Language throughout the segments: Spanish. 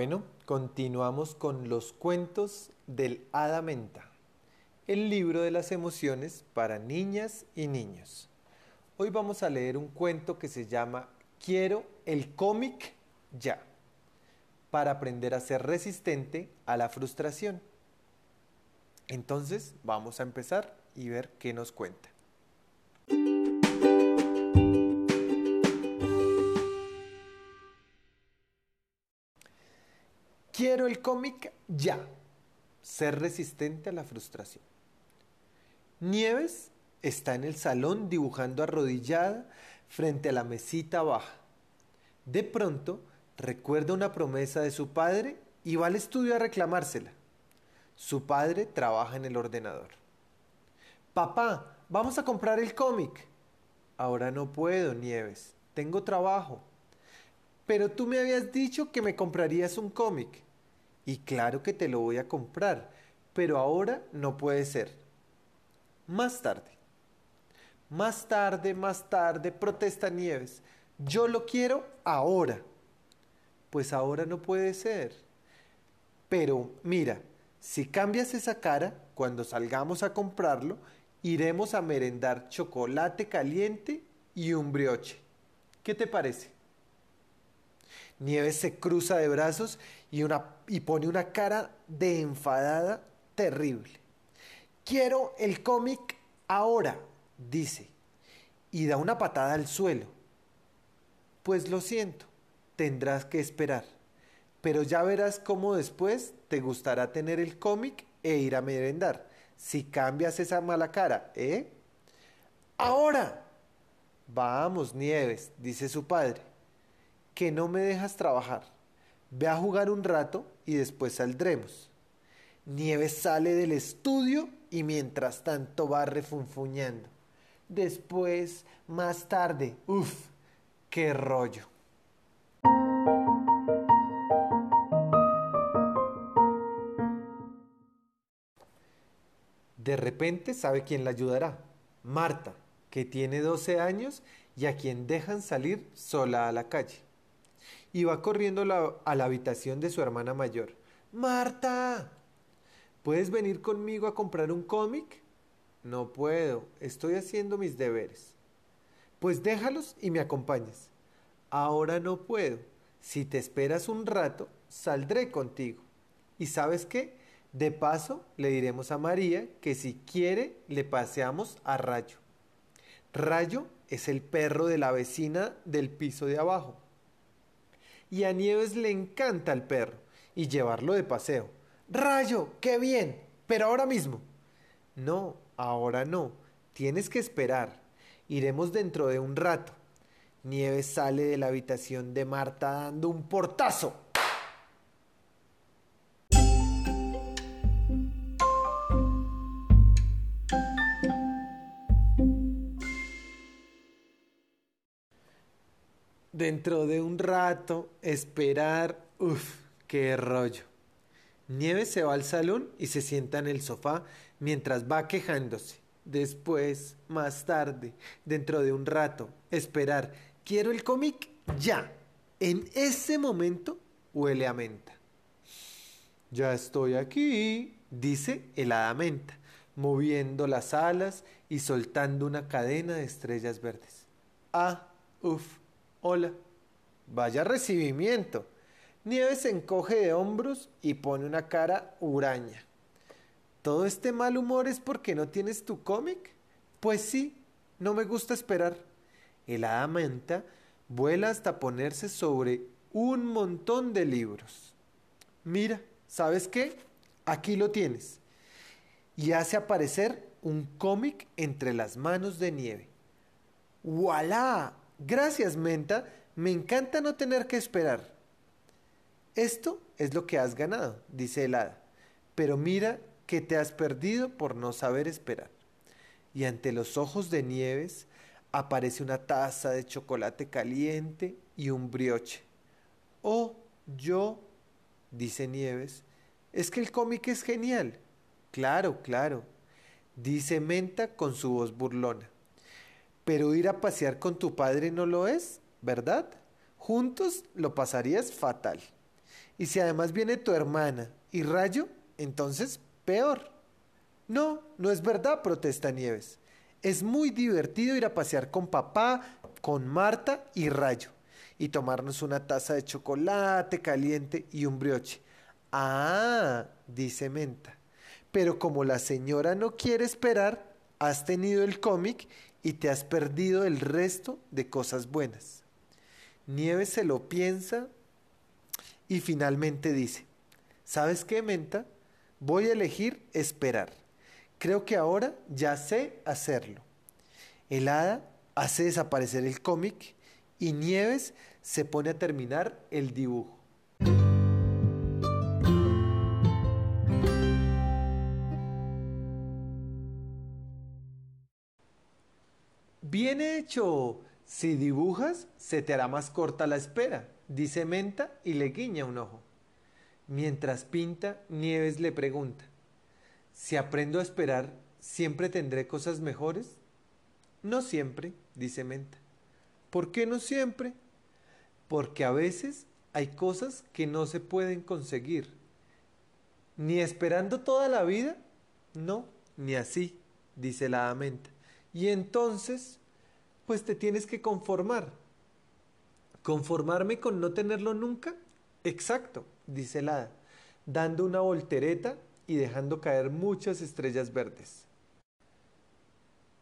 Bueno, continuamos con los cuentos del Hada Menta, el libro de las emociones para niñas y niños. Hoy vamos a leer un cuento que se llama Quiero el cómic ya, para aprender a ser resistente a la frustración. Entonces, vamos a empezar y ver qué nos cuenta. Quiero el cómic ya. Ser resistente a la frustración. Nieves está en el salón dibujando arrodillada frente a la mesita baja. De pronto recuerda una promesa de su padre y va al estudio a reclamársela. Su padre trabaja en el ordenador. Papá, vamos a comprar el cómic. Ahora no puedo, Nieves. Tengo trabajo. Pero tú me habías dicho que me comprarías un cómic. Y claro que te lo voy a comprar, pero ahora no puede ser. Más tarde. Más tarde, más tarde, protesta Nieves. Yo lo quiero ahora. Pues ahora no puede ser. Pero mira, si cambias esa cara, cuando salgamos a comprarlo, iremos a merendar chocolate caliente y un brioche. ¿Qué te parece? Nieves se cruza de brazos y, una, y pone una cara de enfadada terrible. Quiero el cómic ahora, dice, y da una patada al suelo. Pues lo siento, tendrás que esperar, pero ya verás cómo después te gustará tener el cómic e ir a merendar, si cambias esa mala cara, ¿eh? Ahora. Vamos, Nieves, dice su padre que no me dejas trabajar. Ve a jugar un rato y después saldremos. Nieves sale del estudio y mientras tanto va refunfuñando. Después, más tarde, uff, qué rollo. De repente sabe quién la ayudará. Marta, que tiene 12 años y a quien dejan salir sola a la calle y va corriendo a la habitación de su hermana mayor. Marta, ¿puedes venir conmigo a comprar un cómic? No puedo, estoy haciendo mis deberes. Pues déjalos y me acompañes. Ahora no puedo. Si te esperas un rato, saldré contigo. ¿Y sabes qué? De paso, le diremos a María que si quiere, le paseamos a Rayo. Rayo es el perro de la vecina del piso de abajo y a Nieves le encanta el perro y llevarlo de paseo. Rayo, qué bien, pero ahora mismo. No, ahora no, tienes que esperar. Iremos dentro de un rato. Nieves sale de la habitación de Marta dando un portazo. Dentro de un rato, esperar, uff, qué rollo. Nieves se va al salón y se sienta en el sofá mientras va quejándose. Después, más tarde, dentro de un rato, esperar. Quiero el cómic ya. En ese momento huele a menta. Ya estoy aquí, dice el hada menta, moviendo las alas y soltando una cadena de estrellas verdes. Ah, uff, Hola. Vaya recibimiento. Nieves se encoge de hombros y pone una cara huraña. ¿Todo este mal humor es porque no tienes tu cómic? Pues sí, no me gusta esperar. El hada menta vuela hasta ponerse sobre un montón de libros. Mira, ¿sabes qué? Aquí lo tienes. Y hace aparecer un cómic entre las manos de nieve. ¡Voilà! Gracias, Menta. Me encanta no tener que esperar. Esto es lo que has ganado, dice el. Pero mira que te has perdido por no saber esperar. Y ante los ojos de Nieves aparece una taza de chocolate caliente y un brioche. Oh, yo, dice Nieves, es que el cómic es genial. Claro, claro, dice Menta con su voz burlona. Pero ir a pasear con tu padre no lo es, ¿verdad? Juntos lo pasarías fatal. Y si además viene tu hermana y Rayo, entonces peor. No, no es verdad, protesta Nieves. Es muy divertido ir a pasear con papá, con Marta y Rayo, y tomarnos una taza de chocolate caliente y un brioche. Ah, dice Menta. Pero como la señora no quiere esperar, has tenido el cómic y te has perdido el resto de cosas buenas. Nieves se lo piensa y finalmente dice, ¿sabes qué, Menta? Voy a elegir esperar. Creo que ahora ya sé hacerlo. El hada hace desaparecer el cómic y Nieves se pone a terminar el dibujo. Bien hecho. Si dibujas, se te hará más corta la espera, dice Menta y le guiña un ojo. Mientras pinta, Nieves le pregunta, si aprendo a esperar, ¿siempre tendré cosas mejores? No siempre, dice Menta. ¿Por qué no siempre? Porque a veces hay cosas que no se pueden conseguir. Ni esperando toda la vida, no, ni así, dice la Menta. Y entonces, pues te tienes que conformar. ¿Conformarme con no tenerlo nunca? Exacto, dice el hada, dando una voltereta y dejando caer muchas estrellas verdes.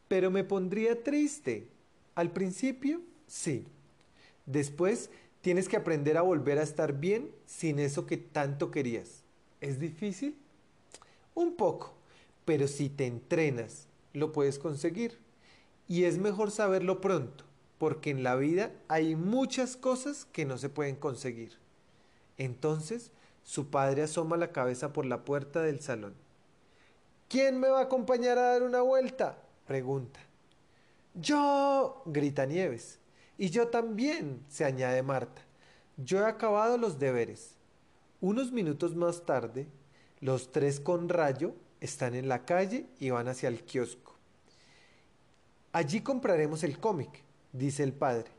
Pero me pondría triste. Al principio, sí. Después, tienes que aprender a volver a estar bien sin eso que tanto querías. ¿Es difícil? Un poco, pero si te entrenas, lo puedes conseguir. Y es mejor saberlo pronto, porque en la vida hay muchas cosas que no se pueden conseguir. Entonces, su padre asoma la cabeza por la puerta del salón. ¿Quién me va a acompañar a dar una vuelta? pregunta. Yo, grita Nieves. Y yo también, se añade Marta. Yo he acabado los deberes. Unos minutos más tarde, los tres con rayo están en la calle y van hacia el kiosco. Allí compraremos el cómic, dice el padre,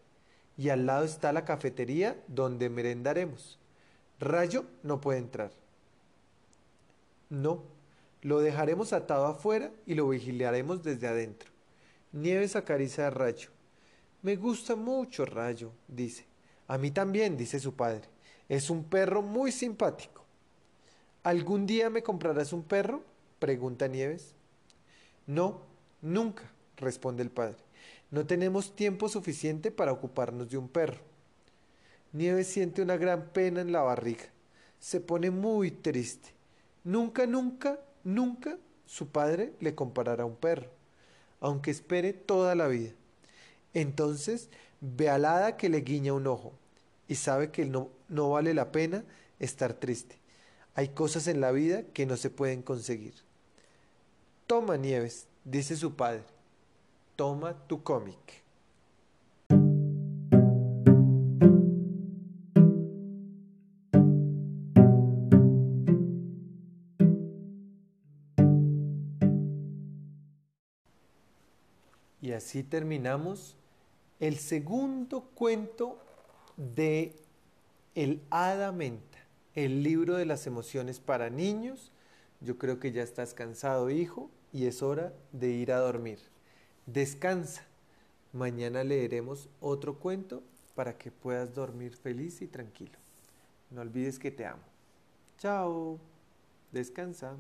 y al lado está la cafetería donde merendaremos. Rayo no puede entrar. No, lo dejaremos atado afuera y lo vigilaremos desde adentro. Nieves acaricia a Rayo. Me gusta mucho Rayo, dice. A mí también, dice su padre. Es un perro muy simpático. ¿Algún día me comprarás un perro? pregunta Nieves. No, nunca, responde el padre. No tenemos tiempo suficiente para ocuparnos de un perro. Nieves siente una gran pena en la barriga. Se pone muy triste. Nunca, nunca, nunca su padre le comparará a un perro, aunque espere toda la vida. Entonces ve al hada que le guiña un ojo y sabe que no, no vale la pena estar triste. Hay cosas en la vida que no se pueden conseguir. Toma, Nieves, dice su padre. Toma tu cómic. Y así terminamos el segundo cuento de El Hada Menta, el libro de las emociones para niños. Yo creo que ya estás cansado, hijo, y es hora de ir a dormir. Descansa. Mañana leeremos otro cuento para que puedas dormir feliz y tranquilo. No olvides que te amo. Chao. Descansa.